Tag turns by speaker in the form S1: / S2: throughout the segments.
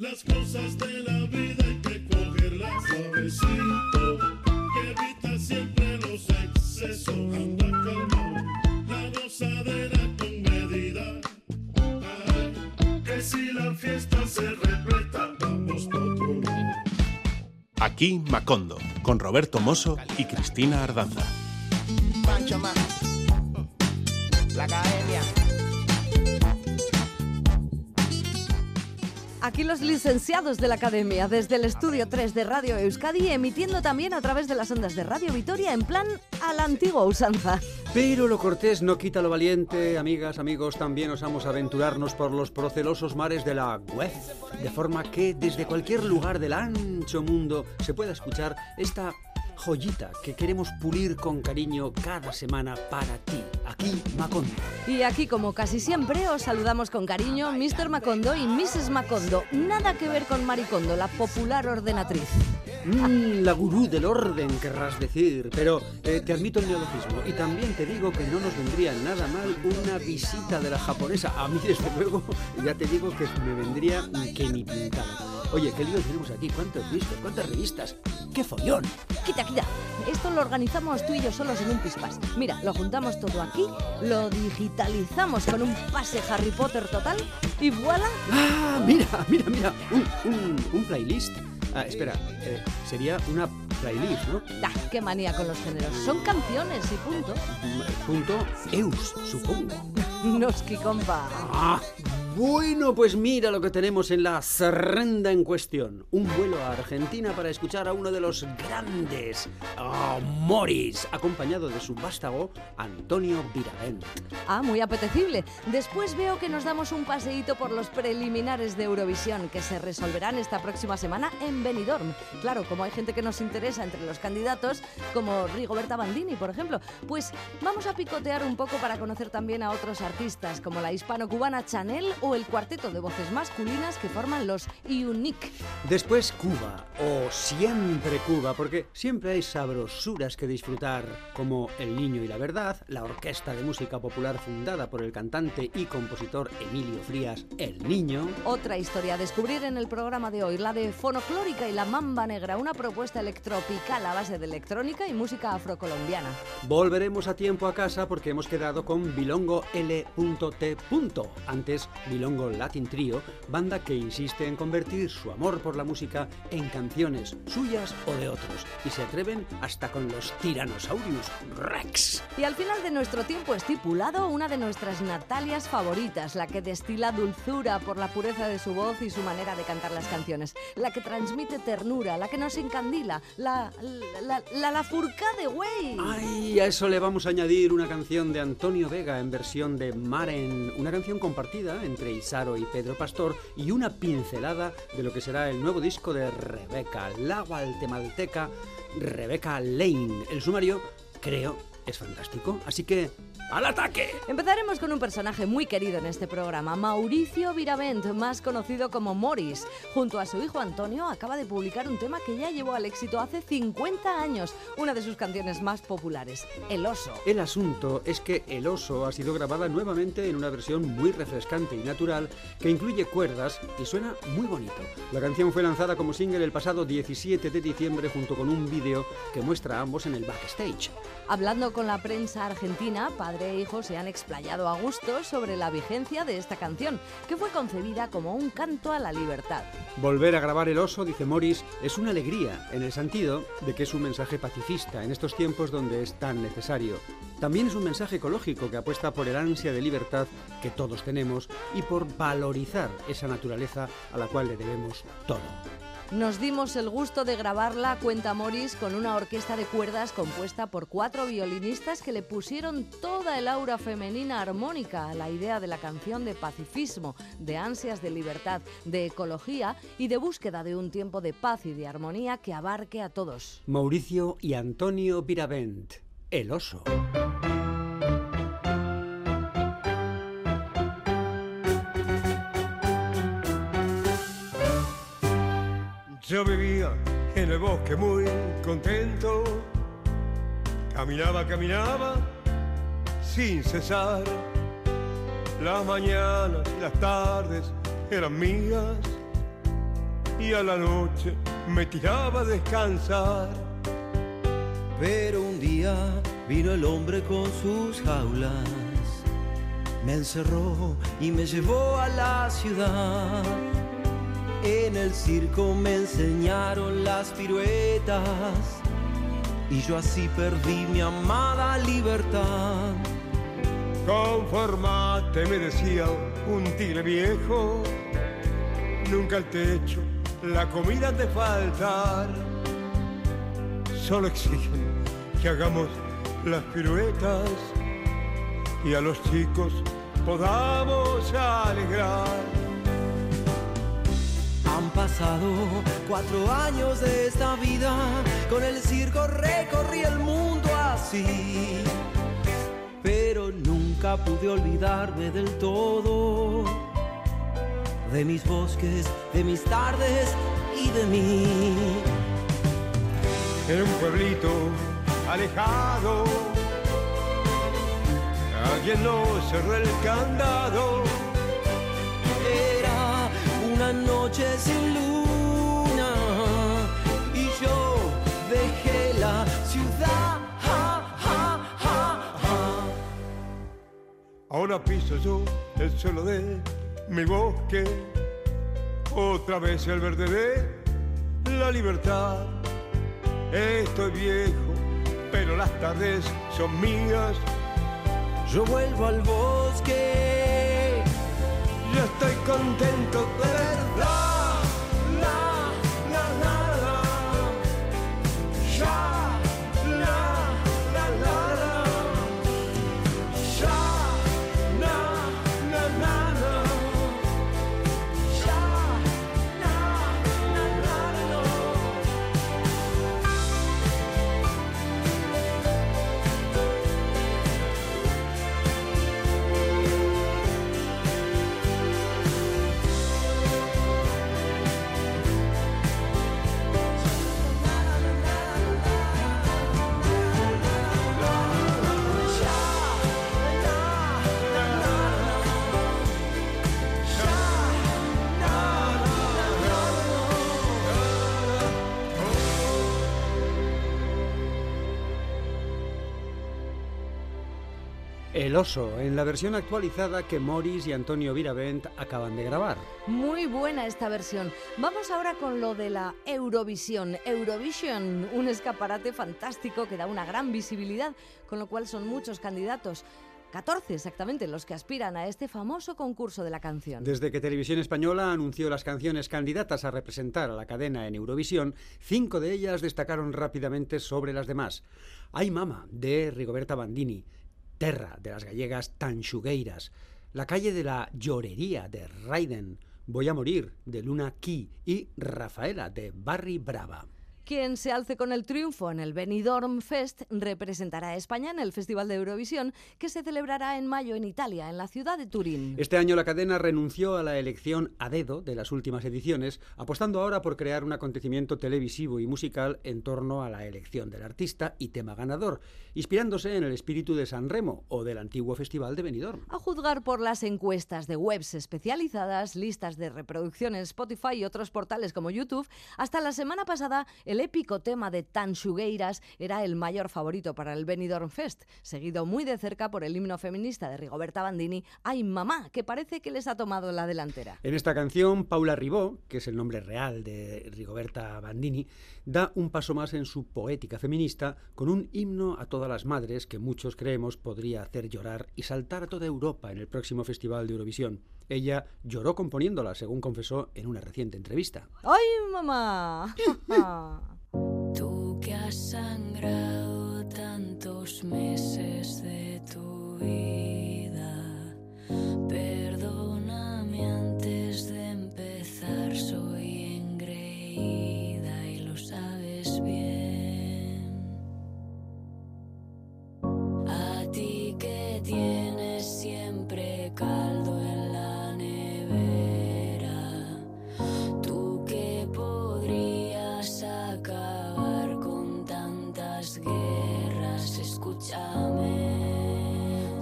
S1: Las cosas de la vida hay que cogerlas suavecito, que evita siempre los excesos. Anda calmado, la gozadera con medida. Ay, que si la fiesta se repleta, vamos pa' otro lado.
S2: Aquí Macondo, con Roberto Mosso y Cristina Ardanza.
S3: Pancho.
S4: Aquí los licenciados de la Academia, desde el estudio 3 de Radio Euskadi, emitiendo también a través de las ondas de Radio Vitoria en plan a la antigua usanza.
S5: Pero lo cortés no quita lo valiente, amigas, amigos, también osamos aventurarnos por los procelosos mares de la web, de forma que desde cualquier lugar del ancho mundo se pueda escuchar esta joyita que queremos pulir con cariño cada semana para ti, aquí Macondo.
S4: Y aquí, como casi siempre, os saludamos con cariño Mr. Macondo y Mrs. Macondo. Nada que ver con Maricondo, la popular ordenatriz.
S5: Mm, la gurú del orden, querrás decir, pero eh, te admito el neologismo y también te digo que no nos vendría nada mal una visita de la japonesa. A mí, desde luego, ya te digo que me vendría que ni pintado. Oye, ¿qué lío tenemos aquí? ¿Cuántos discos? ¿Cuántas revistas? ¡Qué follón!
S4: Quita, quita. Esto lo organizamos tú y yo solos en un pispas. Mira, lo juntamos todo aquí, lo digitalizamos con un pase Harry Potter total y voilà.
S5: ¡Ah! Mira, mira, mira. Un, un, un playlist. Ah, espera, eh, sería una playlist, ¿no?
S4: Ah, qué manía con los géneros. Son canciones y punto.
S5: Mm, Punto Eus, supongo.
S4: Noski, compa.
S5: Ah, bueno, pues mira lo que tenemos en la serrenda en cuestión. Un vuelo a Argentina para escuchar a uno de los grandes, ah, Morris, acompañado de su vástago Antonio Viravent.
S4: Ah, muy apetecible. Después veo que nos damos un paseíto por los preliminares de Eurovisión que se resolverán esta próxima semana en Benidorm. Claro, como hay gente que nos interesa entre los candidatos, como Rigoberta Bandini, por ejemplo, pues vamos a picotear un poco para conocer también a otros artistas como la hispano-cubana Chanel el cuarteto de voces masculinas que forman los Unique.
S5: Después Cuba, o siempre Cuba, porque siempre hay sabrosuras que disfrutar, como El Niño y la Verdad, la orquesta de música popular fundada por el cantante y compositor Emilio Frías, El Niño.
S4: Otra historia a descubrir en el programa de hoy, la de Fonoclórica y la Mamba Negra, una propuesta electropical a base de electrónica y música afrocolombiana.
S5: Volveremos a tiempo a casa porque hemos quedado con Bilongo L.T. Antes, Bilongo Latin Trio, banda que insiste en convertir su amor por la música en canciones suyas o de otros. Y se atreven hasta con los Tyrannosaurus Rex.
S4: Y al final de nuestro tiempo estipulado, una de nuestras Natalias favoritas, la que destila dulzura por la pureza de su voz y su manera de cantar las canciones, la que transmite ternura, la que nos encandila, la la, la, la furca de güey.
S5: Ay, a eso le vamos a añadir una canción de Antonio Vega en versión de Maren, una canción compartida entre Isaro y Pedro Pastor y una pincelada de lo que será el nuevo disco de Rebeca, la guatemalteca Rebeca Lane. El sumario, creo, es fantástico, así que ¡al ataque!
S4: Empezaremos con un personaje muy querido en este programa, Mauricio Viravent, más conocido como Morris. Junto a su hijo Antonio, acaba de publicar un tema que ya llevó al éxito hace 50 años, una de sus canciones más populares, El oso.
S5: El asunto es que El oso ha sido grabada nuevamente en una versión muy refrescante y natural que incluye cuerdas y suena muy bonito. La canción fue lanzada como single el pasado 17 de diciembre junto con un vídeo que muestra a ambos en el backstage.
S4: Hablando con la prensa argentina, padre e hijo se han explayado a gusto sobre la vigencia de esta canción, que fue concebida como un canto a la libertad.
S5: Volver a grabar El oso, dice Morris, es una alegría, en el sentido de que es un mensaje pacifista en estos tiempos donde es tan necesario. También es un mensaje ecológico que apuesta por el ansia de libertad que todos tenemos y por valorizar esa naturaleza a la cual le debemos todo.
S4: Nos dimos el gusto de grabarla, cuenta Morris, con una orquesta de cuerdas compuesta por cuatro violinistas que le pusieron toda el aura femenina armónica a la idea de la canción de pacifismo, de ansias de libertad, de ecología y de búsqueda de un tiempo de paz y de armonía que abarque a todos.
S5: Mauricio y Antonio Piravent, El oso.
S6: Yo vivía en el bosque muy contento, caminaba, caminaba sin cesar. Las mañanas y las tardes eran mías, y a la noche me tiraba a descansar.
S7: Pero un día vino el hombre con sus jaulas, me encerró y me llevó a la ciudad. En el circo me enseñaron las piruetas y yo así perdí mi amada libertad.
S6: Conformate, me decía un tigre viejo, nunca al techo la comida te faltar. Solo exigen que hagamos las piruetas y a los chicos podamos alegrar.
S7: Pasado cuatro años de esta vida, con el circo recorrí el mundo así, pero nunca pude olvidarme del todo de mis bosques, de mis tardes y de mí.
S6: En un pueblito alejado, alguien no cerró el candado.
S7: Noche sin luna y yo dejé la ciudad.
S6: Ahora piso yo el suelo de mi bosque, otra vez el verde de la libertad. Estoy viejo, pero las tardes son mías.
S7: Yo vuelvo al bosque.
S6: Yo estoy contento de
S5: El oso, en la versión actualizada que Morris y Antonio Viravent acaban de grabar.
S4: Muy buena esta versión. Vamos ahora con lo de la Eurovisión. Eurovision, un escaparate fantástico que da una gran visibilidad, con lo cual son muchos candidatos. 14 exactamente los que aspiran a este famoso concurso de la canción.
S5: Desde que Televisión Española anunció las canciones candidatas a representar a la cadena en Eurovisión, cinco de ellas destacaron rápidamente sobre las demás. Ay Mama, de Rigoberta Bandini, Terra, de las gallegas Tanxugueiras, La calle de la llorería, de Raiden, Voy a morir, de Luna Key y Rafaela, de Barry Brava.
S4: Quien se alce con el triunfo en el Benidorm Fest representará a España en el Festival de Eurovisión que se celebrará en mayo en Italia, en la ciudad de Turín.
S5: Este año la cadena renunció a la elección a dedo de las últimas ediciones, apostando ahora por crear un acontecimiento televisivo y musical en torno a la elección del artista y tema ganador, inspirándose en el espíritu de San Remo o del antiguo Festival de Benidorm.
S4: A juzgar por las encuestas de webs especializadas, listas de reproducción en Spotify y otros portales como YouTube, hasta la semana pasada el épico tema de Tanxugueiras era el mayor favorito para el Benidorm Fest, seguido muy de cerca por el himno feminista de Rigoberta Bandini, Ay Mamá, que parece que les ha tomado la delantera.
S5: En esta canción, Paula Ribó, que es el nombre real de Rigoberta Bandini, da un paso más en su poética feminista con un himno a todas las madres que muchos creemos podría hacer llorar y saltar a toda Europa en el próximo Festival de Eurovisión. Ella lloró componiéndola, según confesó en una reciente entrevista.
S4: ¡Ay Mamá!
S8: Tú que has sangrado tantos meses de tu vida, perdóname antes de empezar, soy engreída y lo sabes bien. A ti que tienes siempre caldo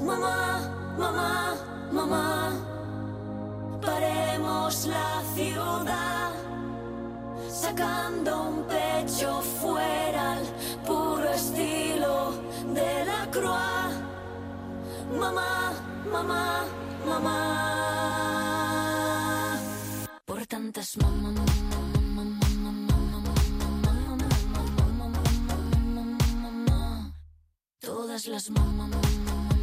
S8: Mamá, mamá, mamá, paremos la ciudad, sacando un pecho fuera al puro estilo de la croix. Mamá, mamá, mamá. Por tantas mamá. las mamá, mamá.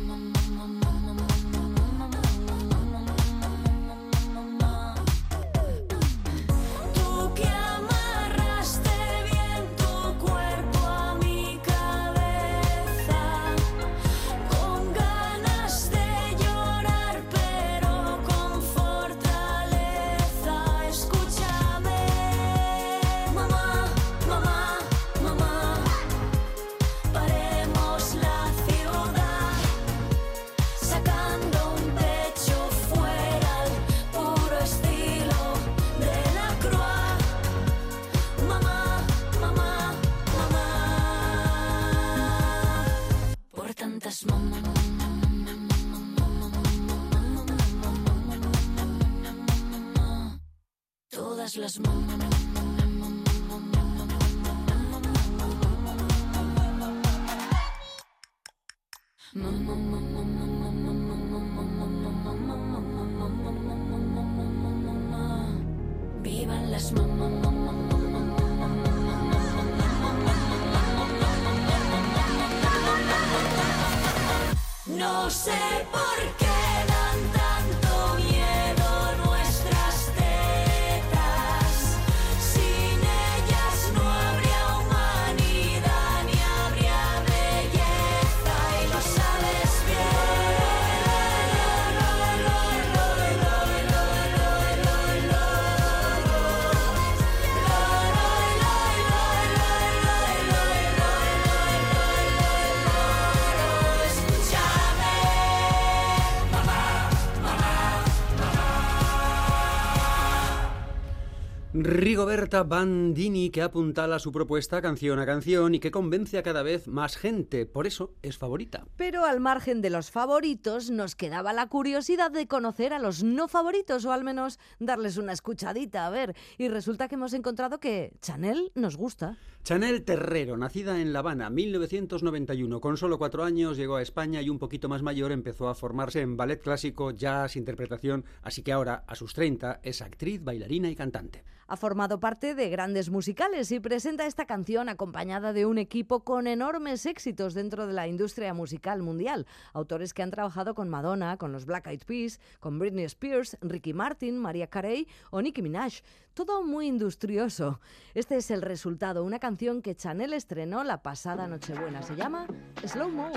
S5: Rigoberta Bandini que apuntala su propuesta canción a canción y que convence a cada vez más gente, por eso es favorita.
S4: Pero al margen de los favoritos nos quedaba la curiosidad de conocer a los no favoritos o al menos darles una escuchadita, a ver, y resulta que hemos encontrado que Chanel nos gusta.
S5: Chanel Terrero, nacida en La Habana 1991, con solo cuatro años llegó a España y un poquito más mayor empezó a formarse en ballet clásico, jazz, interpretación, así que ahora, a sus 30, es actriz, bailarina y cantante.
S4: Ha formado parte de grandes musicales y presenta esta canción acompañada de un equipo con enormes éxitos dentro de la industria musical mundial. Autores que han trabajado con Madonna, con los Black Eyed Peas, con Britney Spears, Ricky Martin, María Carey o Nicki Minaj. Todo muy industrioso. Este es el resultado, una canción que Chanel estrenó la pasada Nochebuena. Se llama Slow Mo.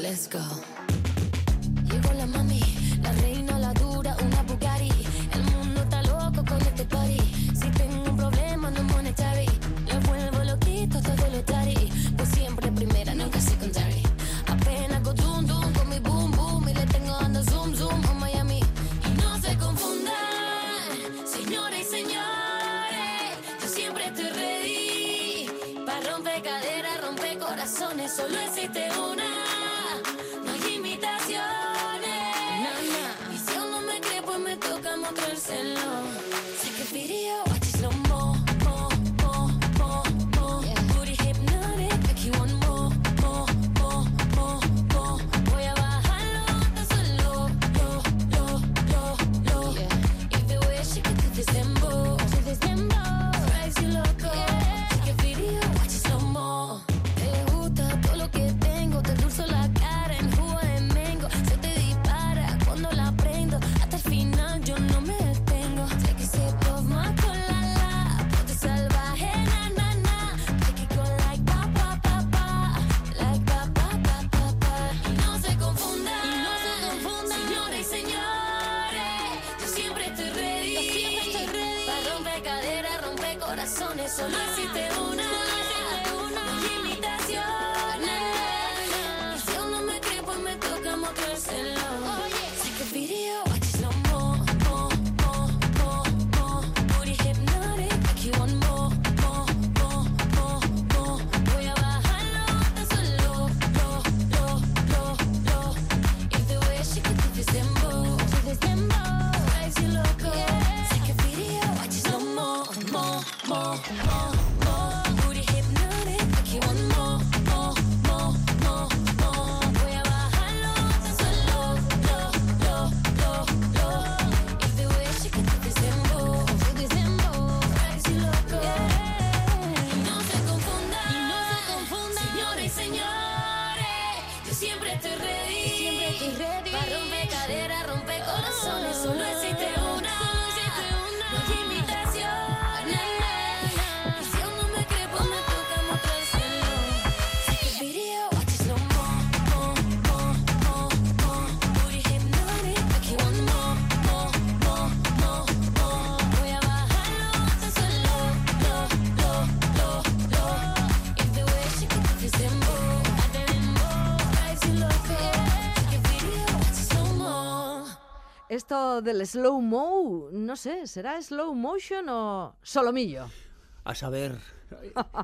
S8: Let's go. razones, solo existe una.
S4: Esto del slow mo, no sé, ¿será slow motion o solomillo?
S5: A saber,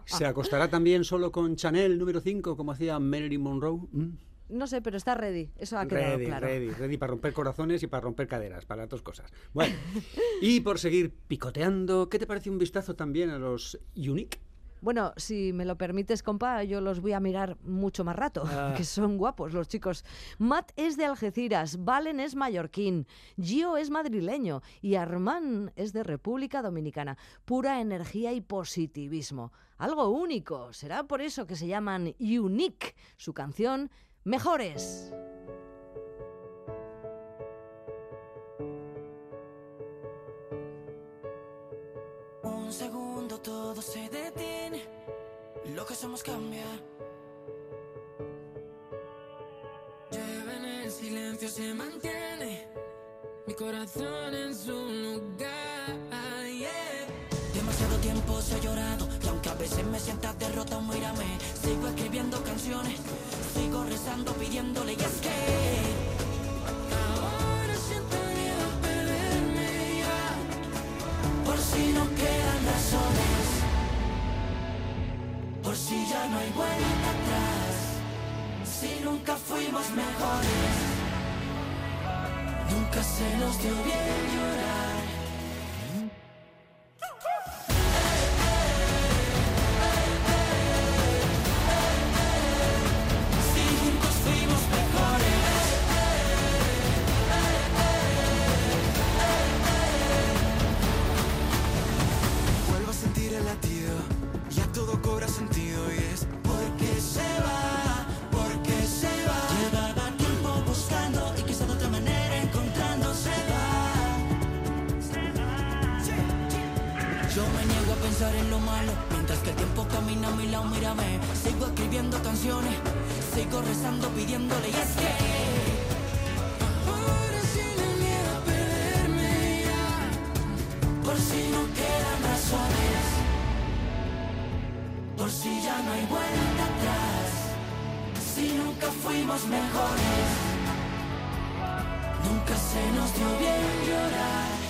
S5: ¿se acostará también solo con Chanel número 5 como hacía Marilyn Monroe? ¿Mm?
S4: No sé, pero está ready. Eso ha quedado
S5: Ready,
S4: claro.
S5: ready, ready para romper corazones y para romper caderas, para las dos cosas. Bueno, y por seguir picoteando, ¿qué te parece un vistazo también a los Unique?
S4: Bueno, si me lo permites, compa, yo los voy a mirar mucho más rato,
S5: Ah.
S4: que son guapos los chicos. Matt es de Algeciras, Valen es mallorquín, Gio es madrileño y Armán es de República Dominicana. Pura energía y positivismo. Algo único. Será por eso que se llaman Unique. Su canción, Mejores.
S9: Un segundo todo se detiene, lo que somos cambia. Lleva en el silencio se mantiene, mi corazón en su lugar. yeah. Demasiado tiempo se ha llorado y aunque a veces me sientas derrota, mírame. Sigo escribiendo canciones, sigo rezando, pidiéndole y es que no hay vuelta atrás, si nunca fuimos mejores, nunca se nos dio bien llorar. Nunca se nos dio bien llorar.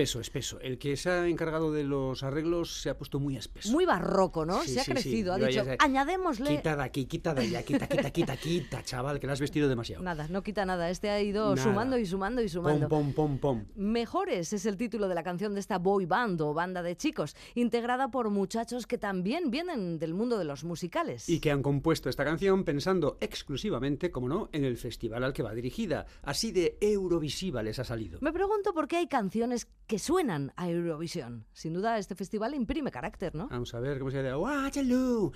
S5: Espeso, espeso. El que se ha encargado de los arreglos se ha puesto muy espeso.
S4: Muy barroco, ¿no?
S5: Sí,
S4: Se ha
S5: sí, sí.
S4: crecido. Ha dicho, añadémosle.
S5: Quita de aquí, quita de allá, quita, quita, quita, quita, chaval, que le has vestido demasiado.
S4: Nada, no quita nada. Este ha ido
S5: Nada.
S4: sumando y sumando y
S5: Pom,
S4: sumando.
S5: pom, pom, pom.
S4: Mejores es el título de la canción de esta boy band o banda de chicos, integrada por muchachos que también vienen del mundo de los musicales.
S5: Y que han compuesto esta canción pensando exclusivamente, como no, en el festival al que va dirigida. Así de Eurovisiva les ha salido.
S4: Me pregunto por qué hay canciones que suenan a Eurovisión. Sin duda, este festival imprime carácter, ¿no?
S5: Vamos a ver cómo se llama. Waterloo.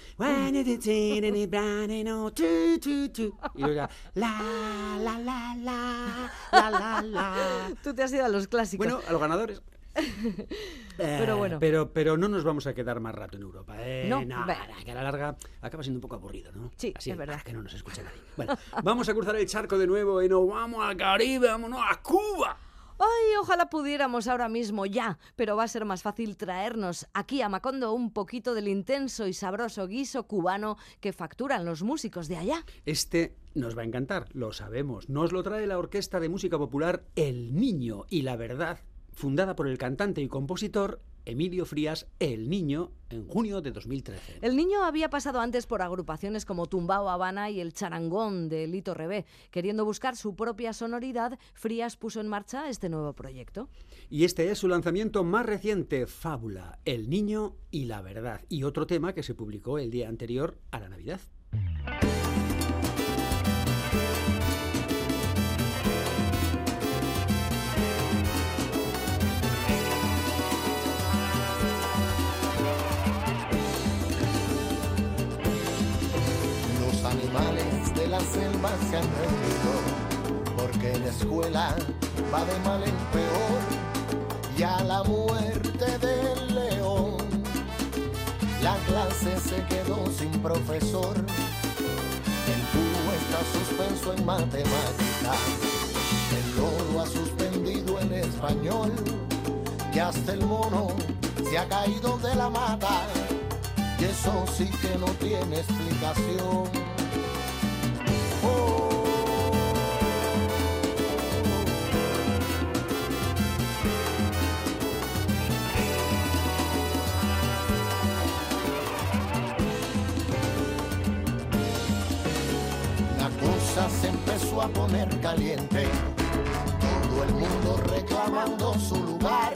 S5: Y luego ya, la, la, la, la, la, la, la.
S4: Tú te has ido a los clásicos.
S5: Bueno, a los ganadores.
S4: Pero
S5: Eh,
S4: bueno.
S5: Pero, pero no nos vamos a quedar más rato en Europa. ¿eh?
S4: No,
S5: no, que a la larga acaba siendo un poco aburrido, ¿no?
S4: Sí,
S5: Así,
S4: es verdad.
S5: ah, que no nos escucha nadie. Bueno, vamos a cruzar el charco de nuevo y nos vamos al Caribe, vámonos a Cuba.
S4: Ay, ojalá pudiéramos ahora mismo ya, pero va a ser más fácil traernos aquí a Macondo un poquito del intenso y sabroso guiso cubano que facturan los músicos de allá.
S5: Este nos va a encantar, lo sabemos. Nos lo trae la Orquesta de Música Popular El Niño y la Verdad, fundada por el cantante y compositor Emilio Frías, El Niño, en junio de 2013.
S4: El niño había pasado antes por agrupaciones como Tumbao Habana y el Charangón de Lito Rebé. Queriendo buscar su propia sonoridad, Frías puso en marcha este nuevo proyecto.
S5: Y este es su lanzamiento más reciente, Fábula, El Niño y la Verdad, y otro tema que se publicó el día anterior a la Navidad.
S10: La selva se han rendido, porque la escuela va de mal en peor, y a la muerte del león, la clase se quedó sin profesor, el búho está suspenso en matemática, el loro ha suspendido en español, y hasta el mono se ha caído de la mata. Y eso sí que no tiene explicación. A poner caliente, todo el mundo reclamando su lugar.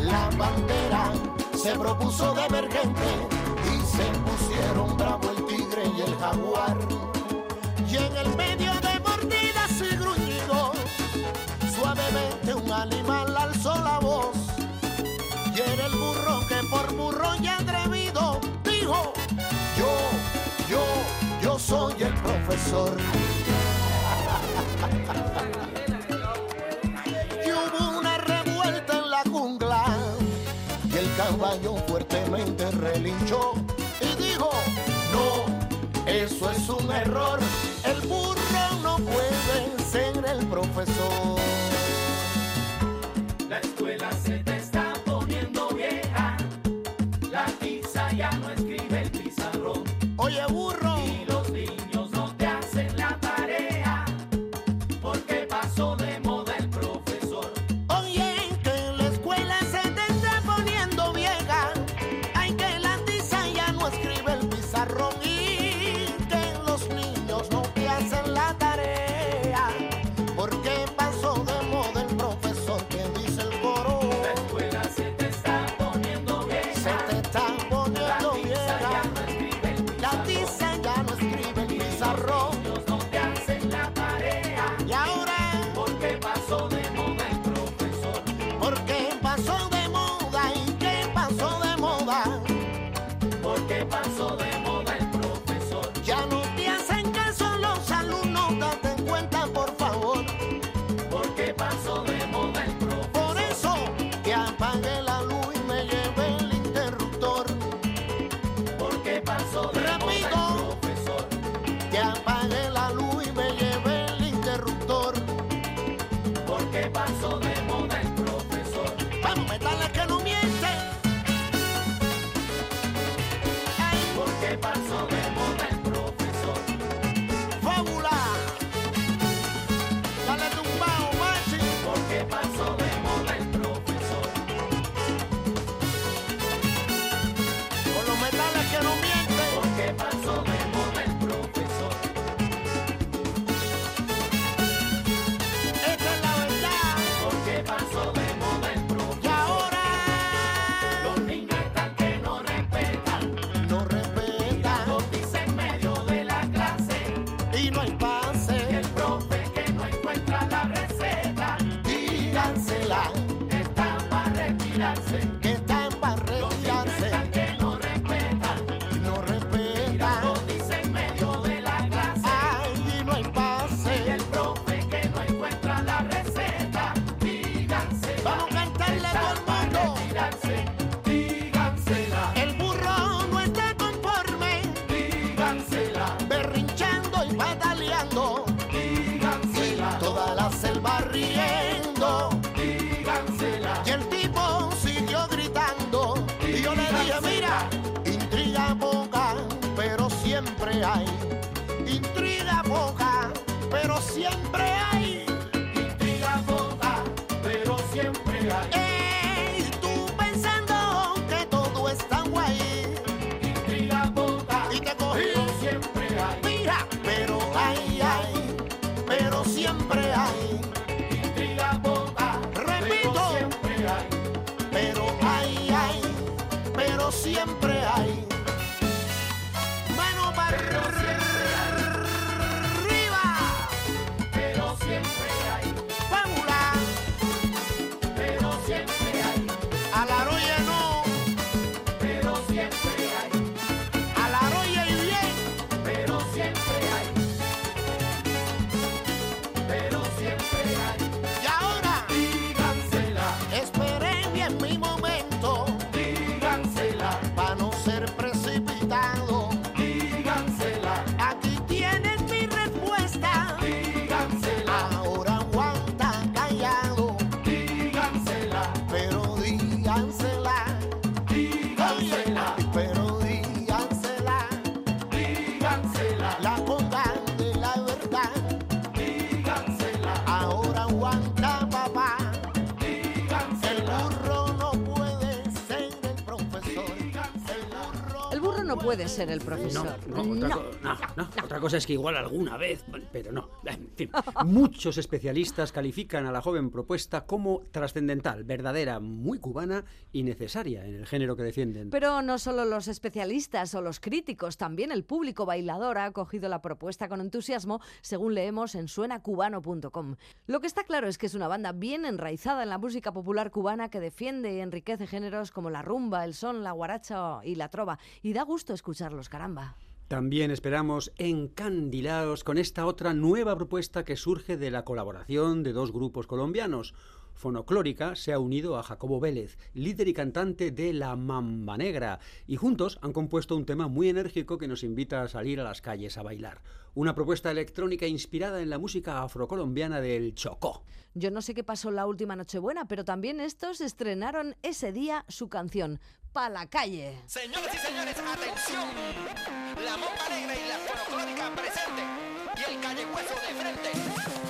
S10: La bandera se propuso de emergente y se pusieron bravo el tigre y el jaguar. Y en el medio de mordidas y gruñidos, suavemente un animal alzó la voz. Y era el burro que por burro y atrevido dijo, yo, yo, yo soy el profesor. Caballo fuertemente relinchó y dijo, no, eso es un error, el burro no puede ser
S11: el profesor. Para
S4: puede ser el profesor.
S5: No, no, otra, co- no, no, otra cosa es que igual alguna vez, pero no. En fin, muchos especialistas califican a la joven propuesta como trascendental, verdadera, muy cubana y necesaria en el género que defienden.
S4: Pero no solo los especialistas o los críticos, también el público bailador ha acogido la propuesta con entusiasmo, según leemos en suenacubano.com. Lo que está claro es que es una banda bien enraizada en la música popular cubana que defiende y enriquece géneros como la rumba, el son, la guaracha y la trova. Y da gusto escucharlos, caramba.
S5: También esperamos encandilaros con esta otra nueva propuesta que surge de la colaboración de dos grupos colombianos. Fonoclórica se ha unido a Jacobo Vélez, líder y cantante de La Mamba Negra, y juntos han compuesto un tema muy enérgico que nos invita a salir a las calles a bailar. Una propuesta electrónica inspirada en la música afrocolombiana del Chocó.
S4: Yo no sé qué pasó la última Nochebuena, pero también estos estrenaron ese día su canción, Pa' la calle.
S3: Señoras y señores, atención. La bomba negra y la fonoclónica presente. Y el calle hueso de frente.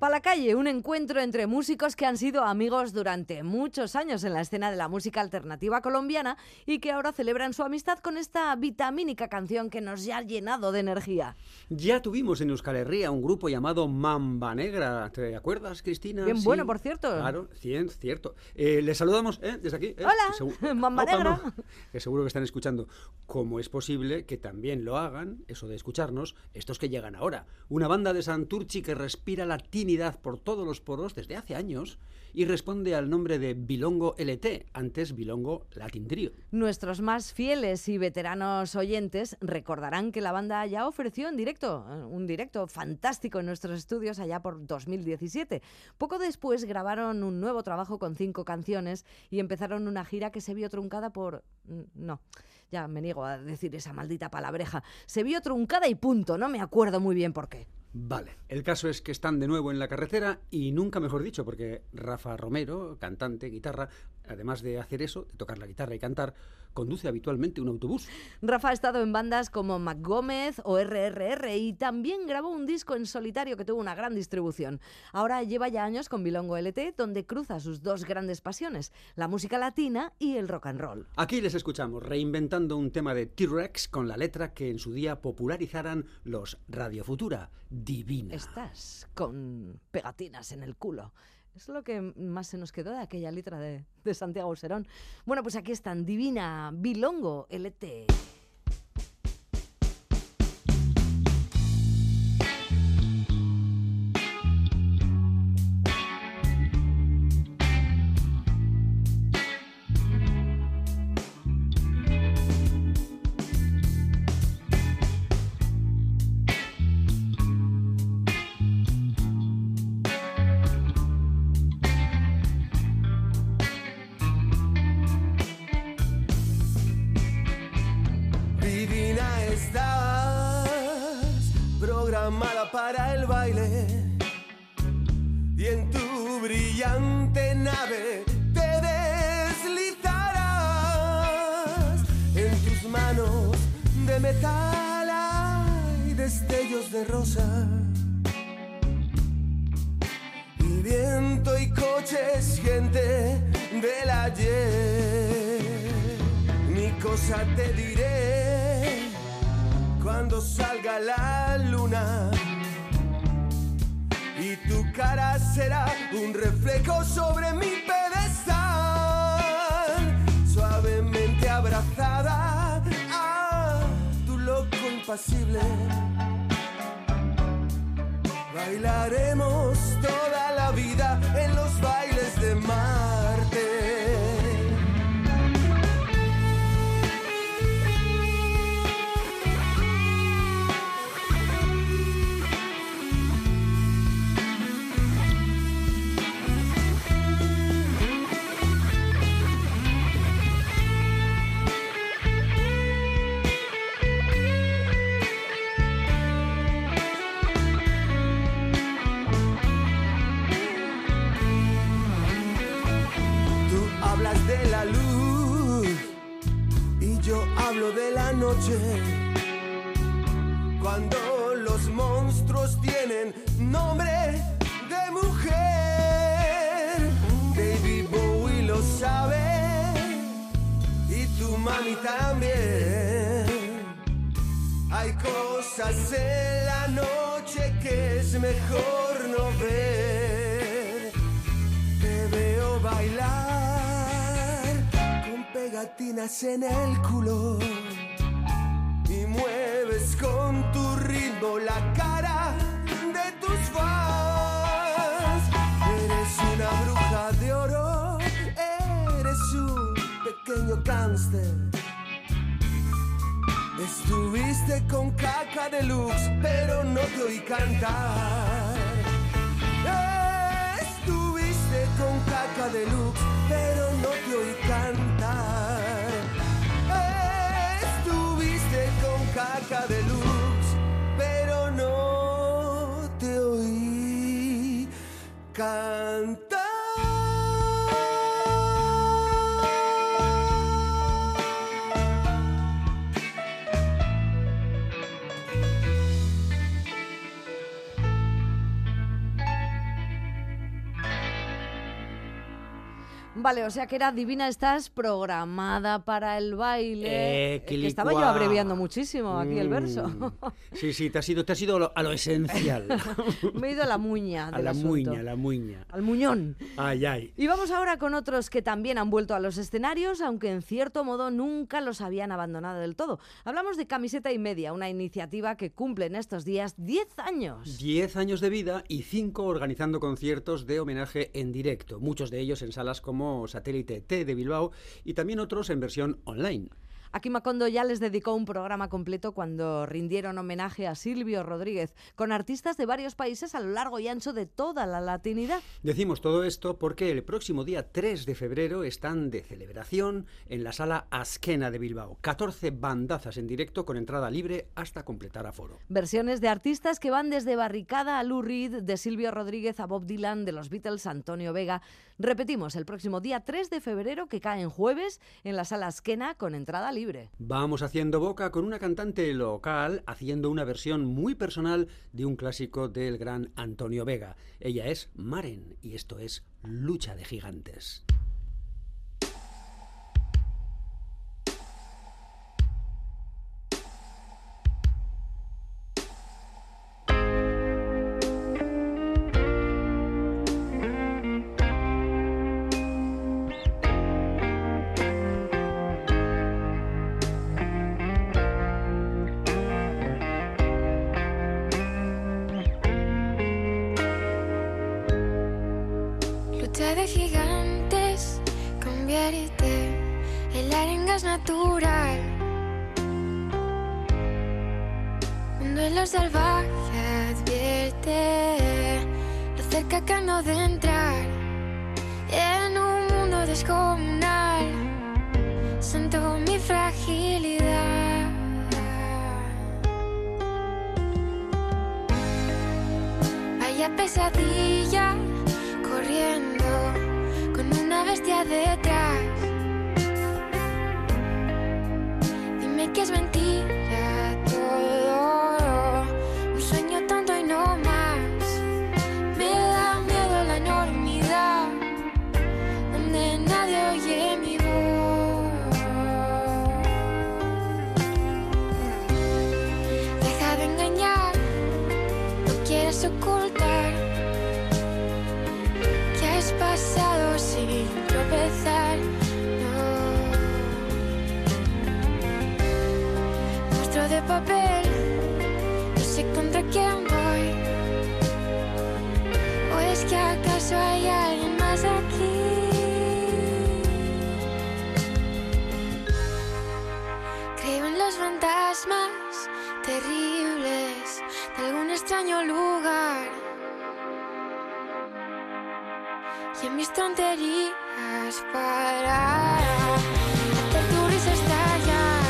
S12: La calle,
S4: un encuentro entre músicos que han sido amigos durante muchos años en la escena de la música alternativa colombiana y que ahora celebran su amistad con esta vitamínica canción que nos ya ha llenado de energía.
S5: Ya tuvimos en Euskal Herria un grupo llamado Mamba Negra. ¿Te acuerdas, Cristina?
S4: Bien
S5: Sí.
S4: bueno, por cierto.
S5: Claro, cien- cierto. Eh, les saludamos ¿eh? desde aquí. ¿eh?
S4: Hola, Mamba
S5: Opa,
S4: Negra.
S5: no, que seguro que están escuchando. ¿Cómo es posible que también lo hagan, eso de escucharnos, estos que llegan ahora? Una banda de Santurchi que respira por todos los poros desde hace años y responde al nombre de Bilongo LT, antes Bilongo Latin Trio.
S4: Nuestros más fieles y veteranos oyentes recordarán que la banda ya ofreció en directo, un directo fantástico en nuestros estudios allá por 2017. Poco después grabaron un nuevo trabajo con cinco canciones y empezaron una gira que se vio truncada por... mm, No, ya me niego a decir esa maldita palabreja. Se vio truncada y punto, no me acuerdo muy bien por qué.
S5: Vale, el caso es que están de nuevo en la carretera y nunca mejor dicho, porque Rafa Romero, cantante, guitarra, además de hacer eso, de tocar la guitarra y cantar, conduce habitualmente un autobús.
S4: Rafa ha estado en bandas como Mac Gómez o RRR y también grabó un disco en solitario que tuvo una gran distribución. Ahora lleva ya años con Bilongo LT, donde cruza sus dos grandes pasiones, la música latina y el rock and roll.
S5: Aquí les escuchamos reinventando un tema de T-Rex con la letra que en su día popularizaran los Radio Futura, Divina.
S4: Estás con pegatinas en el culo. Es lo que más se nos quedó de aquella letra de, de Santiago Serón. Bueno, pues aquí están, Divina, Bilongo LT.
S13: para miraremos. En el culo y mueves con tu ritmo la cara de tus fans. Eres una bruja de oro, eres un pequeño cáncer. Estuviste con caca deluxe, pero no te oí cantar. Estuviste con caca deluxe, pero no te oí cantar. Con caca deluxe, pero no te oí cantar.
S4: Vale, o sea que era Divina Estás programada para el baile.
S5: Eh,
S4: eh,
S5: que
S4: estaba yo abreviando muchísimo aquí el verso.
S5: Mm. Sí, sí, te has ido, te has ido a lo, a lo esencial.
S4: Me he ido a la muña.
S5: a la
S4: asunto.
S5: muña, a la muña.
S4: Al muñón.
S5: Ay, ay.
S4: Y vamos ahora con otros que también han vuelto a los escenarios, aunque en cierto modo nunca los habían abandonado del todo. Hablamos de Camiseta y Media, una iniciativa que cumple en estos días 10 años.
S5: 10 años de vida y 5 organizando conciertos de homenaje en directo, muchos de ellos en salas como Satélite T de Bilbao y también otros en versión online.
S4: Aquí Macondo ya les dedicó un programa completo cuando rindieron homenaje a Silvio Rodríguez, con artistas de varios países a lo largo y ancho de toda la latinidad.
S5: Decimos todo esto porque el próximo día 3 de febrero están de celebración en la sala Asquena de Bilbao. 14 bandazas en directo con entrada libre hasta completar aforo.
S4: Versiones de artistas que van desde Barricada a Lou Reed, de Silvio Rodríguez a Bob Dylan, de los Beatles a Antonio Vega. Repetimos, el próximo día 3 de febrero, que cae en jueves, en la sala Asquena con entrada libre.
S5: Vamos haciendo boca con una cantante local haciendo una versión muy personal de un clásico del gran Antonio Vega. Ella es Maren y esto es Lucha de Gigantes.
S14: De gigantes, convierte el arengas natural. Un duelo salvaje advierte lo cerca que ando de entrar en un mundo descomunal. Siento mi fragilidad. Vaya pesadilla bestia detrás. Dime que es mentira tonterías para hacer tu risa estallar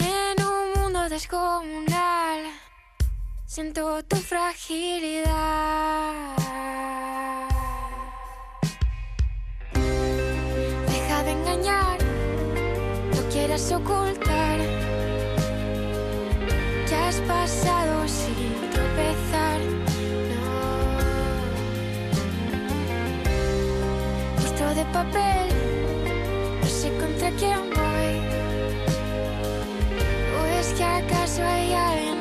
S14: en un mundo descomunal. Siento tu fragilidad. Deja de engañar, no quieras ocultar que has pasado sin de papel. No sé contra quién voy. ¿O es que acaso hay alguien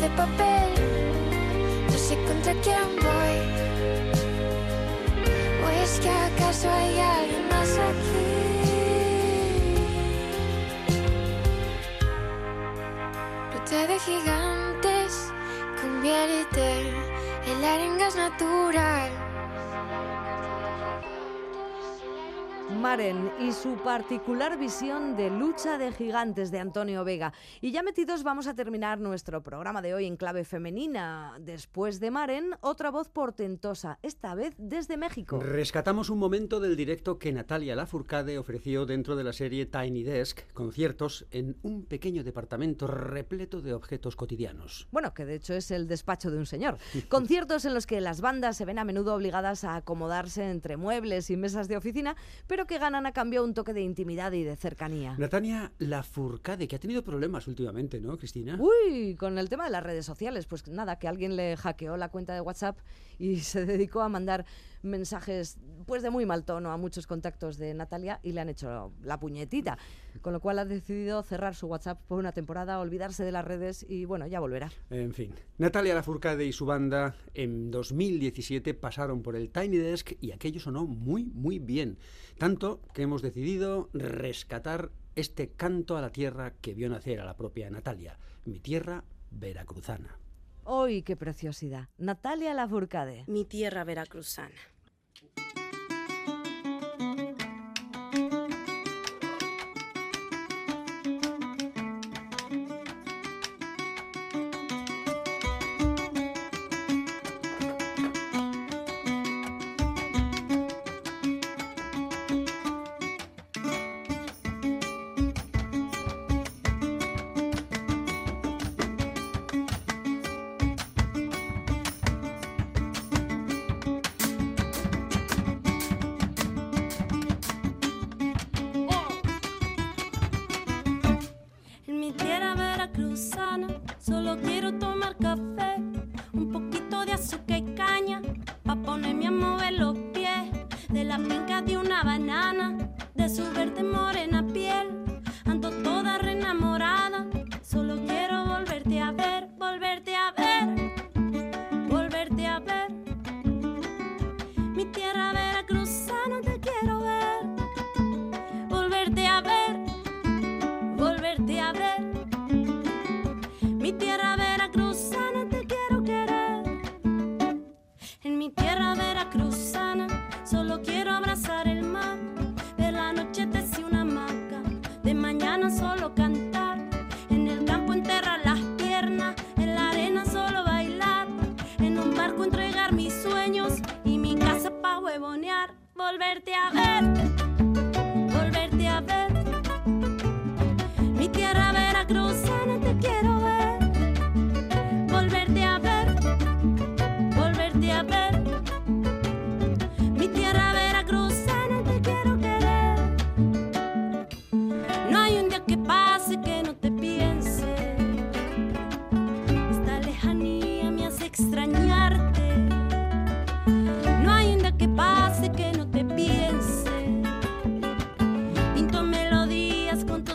S14: De papel, no sé contra quién voy. ¿O es que acaso hay alguien más aquí? Lucha de gigantes, convierte el arengas natural.
S4: Maren y su particular visión de lucha de gigantes de Antonio Vega. Y ya metidos vamos a terminar nuestro programa de hoy en clave femenina. Después de Maren, otra voz portentosa, esta vez desde México.
S5: Rescatamos un momento del directo que Natalia Lafourcade ofreció dentro de la serie Tiny Desk, conciertos en un pequeño departamento repleto de objetos cotidianos.
S4: Bueno, que de hecho es el despacho de un señor. Conciertos en los que las bandas se ven a menudo obligadas a acomodarse entre muebles y mesas de oficina, pero que ganan a cambio un toque de intimidad y de cercanía.
S5: Natalia Lafourcade, que ha tenido problemas últimamente, ¿no, Cristina?
S4: Uy, con el tema de las redes sociales, pues nada, que alguien le hackeó la cuenta de WhatsApp y se dedicó a mandar mensajes pues de muy mal tono a muchos contactos de Natalia y le han hecho la puñetita, con lo cual ha decidido cerrar su WhatsApp por una temporada, olvidarse de las redes y bueno, ya volverá.
S5: En fin, Natalia Lafourcade y su banda en 2017 pasaron por el Tiny Desk y aquello sonó muy, muy bien. Tanto que hemos decidido rescatar este canto a la tierra que vio nacer a la propia Natalia, mi tierra veracruzana.
S4: ¡Uy, qué preciosidad! Natalia Lafourcade.
S15: Mi tierra veracruzana.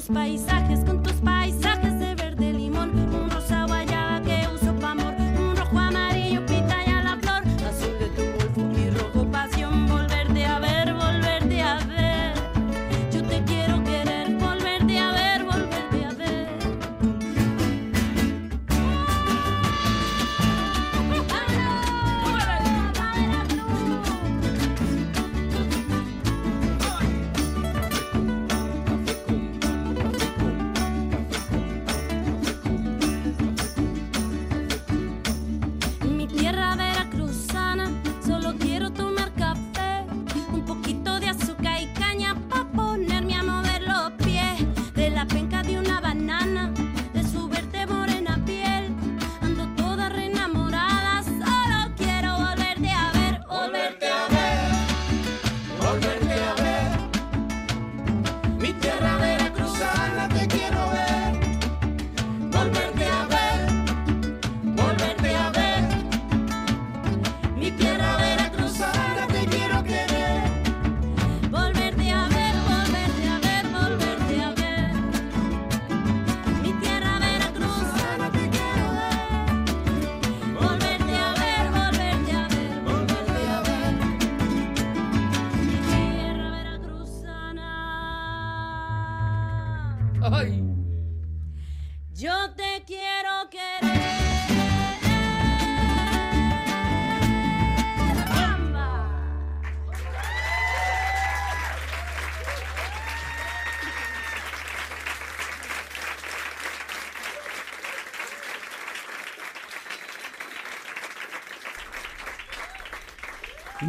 S15: los paisajes.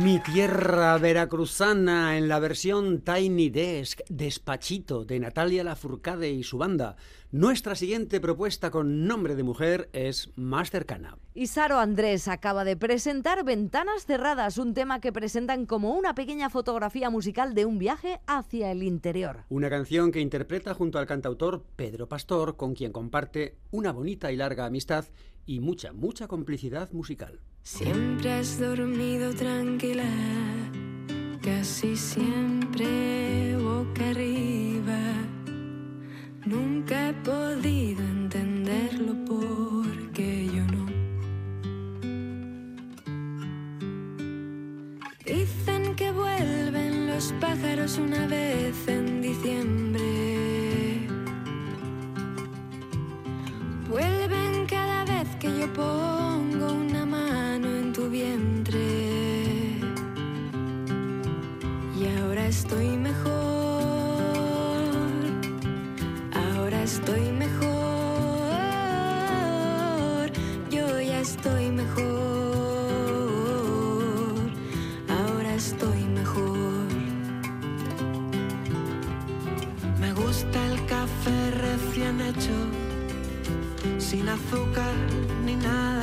S15: Mi tierra veracruzana en
S5: la versión Tiny Desk, Despachito, de Natalia Lafourcade y su banda. Nuestra siguiente propuesta con nombre de mujer es más cercana.
S4: Y Saro Andrés acaba de presentar Ventanas Cerradas, un tema que presentan como una pequeña fotografía musical de un viaje hacia el interior.
S5: Una canción que interpreta junto al cantautor Pedro Pastor, con quien comparte una bonita y larga amistad y mucha, mucha complicidad musical.
S8: Siempre has dormido tranquila, casi siempre boca arriba. Nunca he podido entenderlo porque yo no. Dicen que vuelven los pájaros una vez en diciembre. Vuelven cada vez que yo pongo una mano en tu vientre. Y ahora estoy mejor. Ahora estoy mejor. Yo ya estoy mejor. Ahora estoy mejor.
S12: Me gusta el café recién hecho, sin azúcar ni nada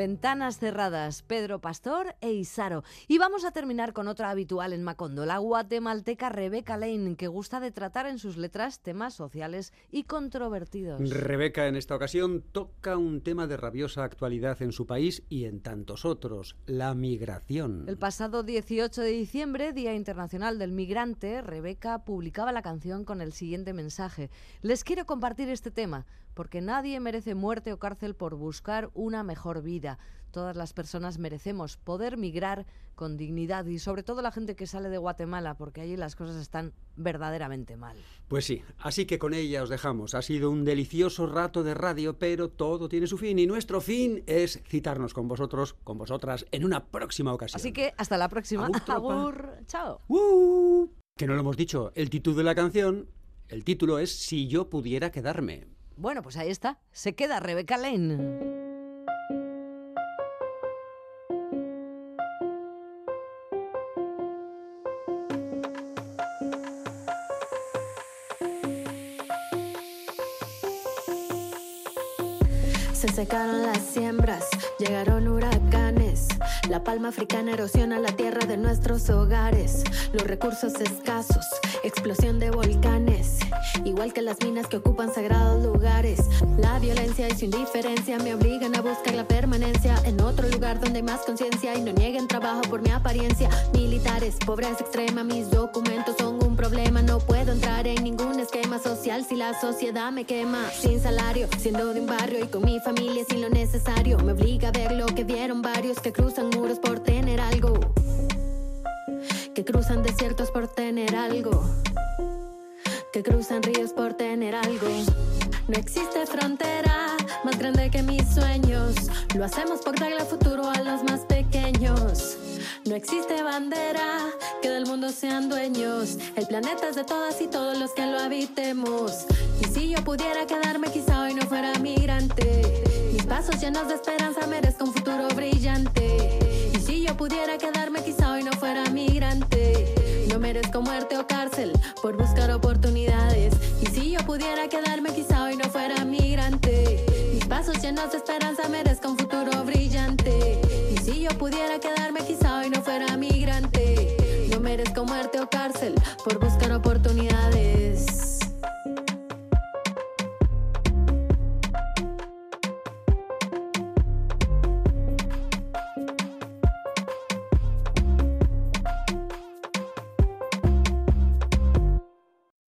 S8: Ventanas cerradas,
S4: Pedro Pastor e Isaro. Y vamos a terminar con otra habitual en Macondo, la guatemalteca Rebeca Lane, que gusta de tratar en sus letras temas sociales y controvertidos.
S5: Rebeca en esta ocasión toca un tema de rabiosa actualidad en su país y en tantos otros, la migración.
S4: El pasado 18 de diciembre, Día Internacional del Migrante, Rebeca publicaba la canción con el siguiente mensaje. Les quiero compartir este tema, porque nadie merece muerte o cárcel por buscar una mejor vida. Todas las personas merecemos poder migrar con dignidad y sobre todo la gente que sale de Guatemala, porque allí las cosas están verdaderamente mal.
S5: Pues sí, así que con ella os dejamos. Ha sido un delicioso rato de radio, pero todo tiene su fin y nuestro fin es citarnos con vosotros, con vosotras, en una próxima ocasión.
S4: Así que hasta la próxima.
S5: Agur.
S4: Agur. Chao.
S5: ¡Uh! Que no lo hemos dicho, el título de la canción, el título es Si yo pudiera quedarme.
S4: Bueno, pues ahí está. Se queda Rebeca Lane.
S16: Se secaron las siembras, llegaron huracanes. La palma africana erosiona la tierra de nuestros hogares. Los recursos escasos, explosión de volcanes. Igual que las minas que ocupan sagrados lugares. La violencia y su indiferencia me obligan a buscar la permanencia en otro lugar donde hay más conciencia y no nieguen trabajo por mi apariencia. Militares, pobreza extrema, mis documentos son un problema. No puedo entrar en ningún esquema social si la sociedad me quema. Sin salario, siendo de un barrio y con mi familia sin lo necesario. Me obliga a ver lo que vieron varios que cruzan muros por tener algo. Que cruzan desiertos por tener algo. Que cruzan ríos por tener algo. No existe frontera más grande que mis sueños. Lo hacemos por darle futuro a los más pequeños. No existe bandera que del mundo sean dueños. El planeta es de todas y todos los que lo habitemos. Y si yo pudiera quedarme, quizá hoy no fuera migrante. Mis pasos llenos de esperanza merezco un futuro brillante. Yo pudiera quedarme, quizá hoy no fuera migrante. No merezco muerte o cárcel por buscar oportunidades. Y si yo pudiera quedarme, quizá hoy no fuera migrante. Mis pasos llenos de esperanza merezco un futuro brillante. Y si yo pudiera quedarme, quizá hoy no fuera migrante. No merezco muerte o cárcel por buscar oportunidades.